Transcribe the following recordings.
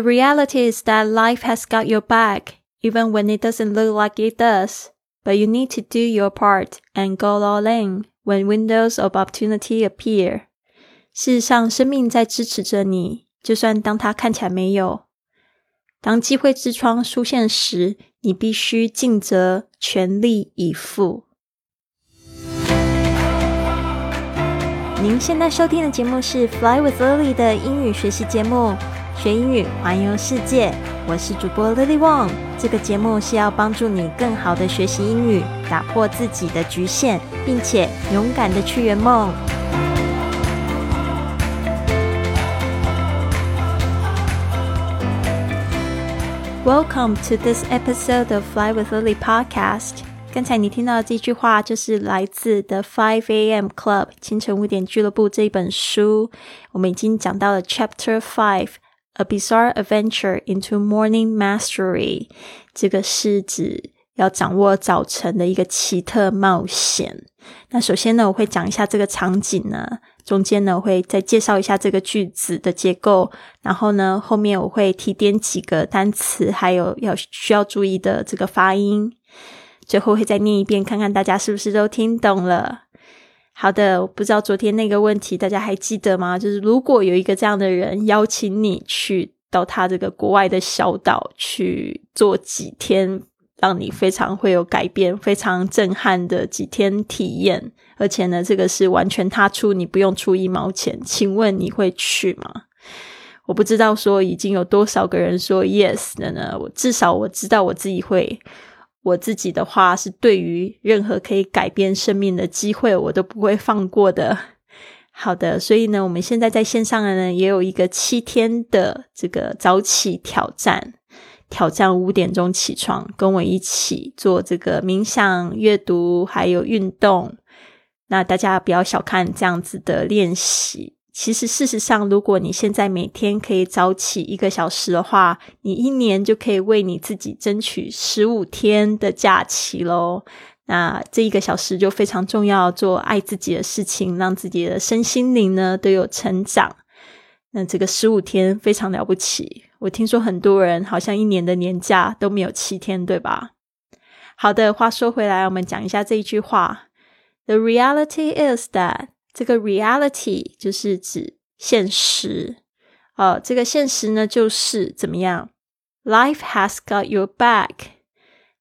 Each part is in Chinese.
The reality is that life has got your back, even when it doesn't look like it does. But you need to do your part and go all in when windows of opportunity appear. 事实上，生命在支持着你，就算当它看起来没有。当机会之窗出现时，你必须尽责，全力以赴。您现在收听的节目是《Fly with Lily》的英语学习节目。 学英语，环游世界。我是主播 Lily Wong。这个节目是要帮助你更好的学习英语，打破自己的局限，并且勇敢的去圆梦。Welcome to this episode of Fly with Lily podcast。刚才你听到的这句话，就是来自《The Five A.M. Club》清晨五点俱乐部这一本书。我们已经讲到了 Chapter Five。A bizarre adventure into morning mastery，这个是指要掌握早晨的一个奇特冒险。那首先呢，我会讲一下这个场景呢，中间呢会再介绍一下这个句子的结构，然后呢后面我会提点几个单词，还有要需要注意的这个发音。最后会再念一遍，看看大家是不是都听懂了。好的，我不知道昨天那个问题大家还记得吗？就是如果有一个这样的人邀请你去到他这个国外的小岛去做几天，让你非常会有改变、非常震撼的几天体验，而且呢，这个是完全他出，你不用出一毛钱，请问你会去吗？我不知道说已经有多少个人说 yes 的呢？我至少我知道我自己会。我自己的话是，对于任何可以改变生命的机会，我都不会放过的。好的，所以呢，我们现在在线上的呢，也有一个七天的这个早起挑战，挑战五点钟起床，跟我一起做这个冥想、阅读还有运动。那大家不要小看这样子的练习。其实，事实上，如果你现在每天可以早起一个小时的话，你一年就可以为你自己争取十五天的假期喽。那这一个小时就非常重要，做爱自己的事情，让自己的身心灵呢都有成长。那这个十五天非常了不起。我听说很多人好像一年的年假都没有七天，对吧？好的，话说回来，我们讲一下这一句话：The reality is that。这个 reality 就是指现实，哦，这个现实呢就是怎么样？Life has got your back.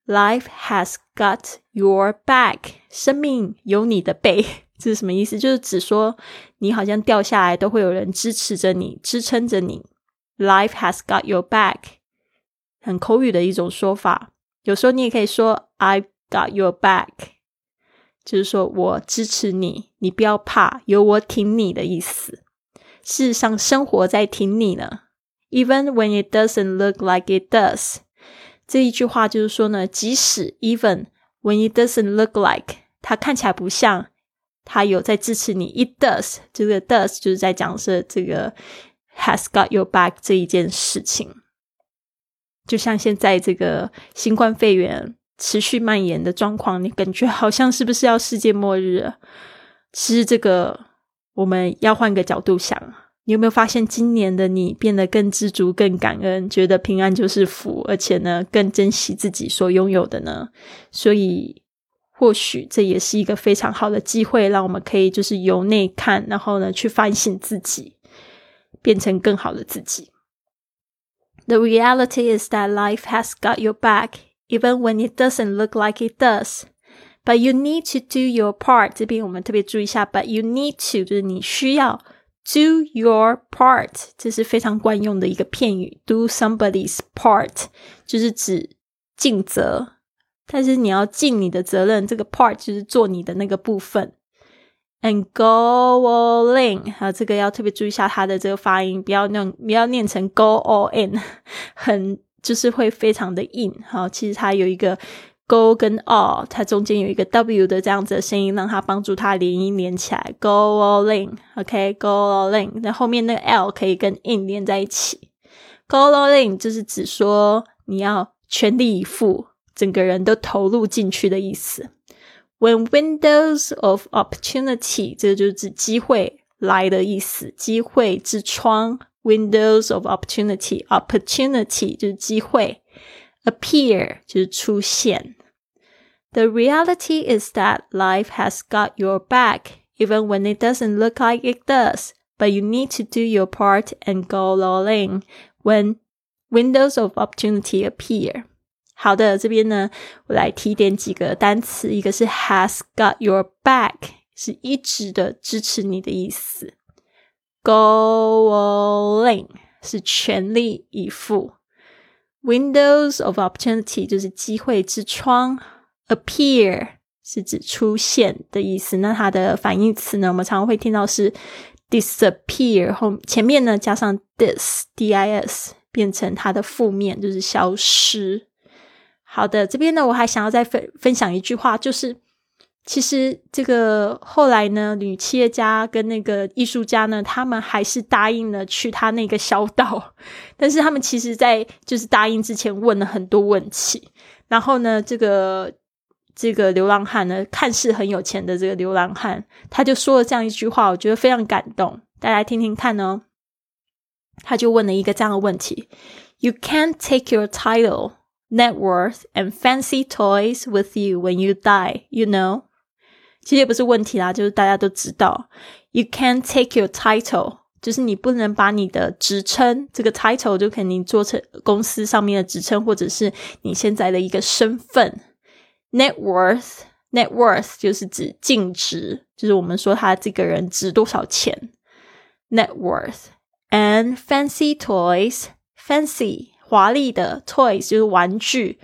Life has got your back. 生命有你的背，这是什么意思？就是指说你好像掉下来都会有人支持着你，支撑着你。Life has got your back，很口语的一种说法。有时候你也可以说 I've got your back。就是说我支持你，你不要怕，有我挺你的意思。事实上，生活在挺你呢。Even when it doesn't look like it does，这一句话就是说呢，即使 even when it doesn't look like，它看起来不像，它有在支持你。It does，这个 does 就是在讲是这个 has got your back 这一件事情。就像现在这个新冠肺炎。持续蔓延的状况，你感觉好像是不是要世界末日？其实这个我们要换个角度想，你有没有发现今年的你变得更知足、更感恩，觉得平安就是福，而且呢更珍惜自己所拥有的呢？所以或许这也是一个非常好的机会，让我们可以就是由内看，然后呢去反省自己，变成更好的自己。The reality is that life has got your back. even when it doesn't look like it does. But you need to do your part. 这边我们特别注意一下，but you need to 就是你需要 do your part，这是非常惯用的一个片语。Do somebody's part 就是指尽责，但是你要尽你的责任，这个 part 就是做你的那个部分。And go all in，啊，这个要特别注意一下它的这个发音，不要念不要念成 go all in，很 就是会非常的硬，好，其实它有一个 go 跟 all，它中间有一个 w 的这样子的声音，让它帮助它连音连起来。Go all in，OK，go all in，那后面那个 l 可以跟 in 连在一起。Go all in 就是指说你要全力以赴，整个人都投入进去的意思。When windows of opportunity，这个就是指机会来的意思，机会之窗。windows of opportunity opportunity 就是机会，appear 就是出现。The reality is that life has got your back, even when it doesn't look like it does. But you need to do your part and go all in when windows of opportunity appear. 好的，这边呢，我来提点几个单词，一个是 has got your back，是一直的支持你的意思。 Go all in 是全力以赴。Windows of opportunity 就是机会之窗。appear 是指出现的意思，那它的反义词呢？我们常常会听到是 disappear 后前面呢加上 dis d i s 变成它的负面，就是消失。好的，这边呢我还想要再分分享一句话，就是其实这个后来呢，女企业家跟那个艺术家呢，他们还是答应了去他那个小岛，但是他们其实在就是答应之前问了很多问题，然后呢，这个。这个流浪汉呢，看似很有钱的这个流浪汉，他就说了这样一句话，我觉得非常感动，大家听听看哦。他就问了一个这样的问题：You can't take your title, net worth, and fancy toys with you when you die, you know？其实也不是问题啦，就是大家都知道，You can't take your title，就是你不能把你的职称，这个 title 就肯定做成公司上面的职称，或者是你现在的一个身份。Net worth, net worth 就是指净值，就是我们说他这个人值多少钱。Net worth and fancy toys, fancy 华丽的 toys 就是玩具。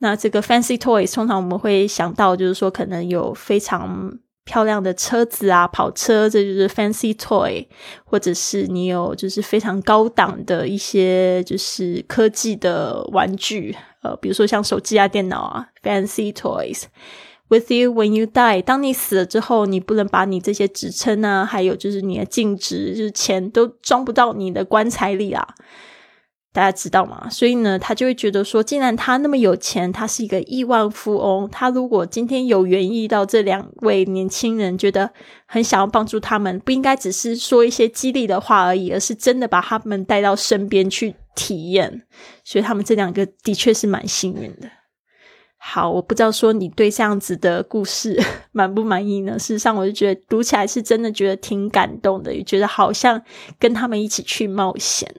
那这个 fancy toys 通常我们会想到，就是说可能有非常漂亮的车子啊，跑车，这就是 fancy toy，或者是你有就是非常高档的一些就是科技的玩具。呃，比如说像手机啊、电脑啊，fancy toys with you when you die。当你死了之后，你不能把你这些职称啊，还有就是你的净值，就是钱都装不到你的棺材里啊。大家知道吗？所以呢，他就会觉得说，既然他那么有钱，他是一个亿万富翁，他如果今天有缘遇到这两位年轻人，觉得很想要帮助他们，不应该只是说一些激励的话而已，而是真的把他们带到身边去体验。所以他们这两个的确是蛮幸运的。好，我不知道说你对这样子的故事 满不满意呢？事实上，我就觉得读起来是真的觉得挺感动的，也觉得好像跟他们一起去冒险。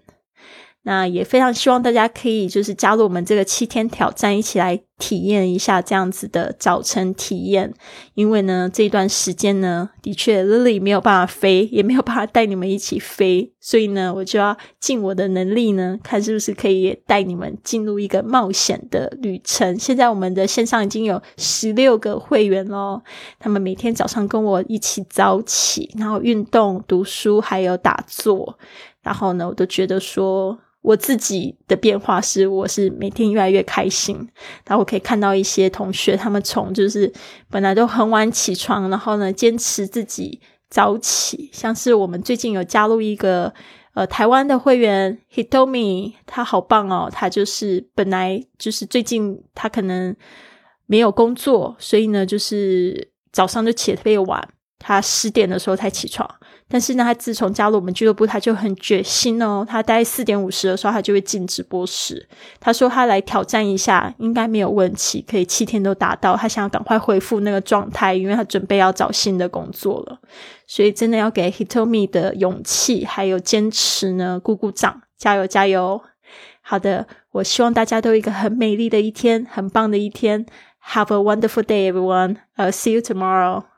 那也非常希望大家可以就是加入我们这个七天挑战，一起来体验一下这样子的早晨体验。因为呢，这段时间呢，的确 Lily 没有办法飞，也没有办法带你们一起飞，所以呢，我就要尽我的能力呢，看是不是可以带你们进入一个冒险的旅程。现在我们的线上已经有十六个会员咯，他们每天早上跟我一起早起，然后运动、读书，还有打坐。然后呢，我都觉得说。我自己的变化是，我是每天越来越开心。然后我可以看到一些同学，他们从就是本来都很晚起床，然后呢坚持自己早起。像是我们最近有加入一个呃台湾的会员，Hitomi，他好棒哦。他就是本来就是最近他可能没有工作，所以呢就是早上就起得特别晚，他十点的时候才起床。但是呢，他自从加入我们俱乐部，他就很决心哦。他大概四点五十的时候，他就会进直播室。他说他来挑战一下，应该没有问题，可以七天都达到。他想要赶快恢复那个状态，因为他准备要找新的工作了。所以真的要给 Hitomi 的勇气还有坚持呢，鼓鼓掌，加油加油！好的，我希望大家都有一个很美丽的一天，很棒的一天。Have a wonderful day, everyone. I'll see you tomorrow.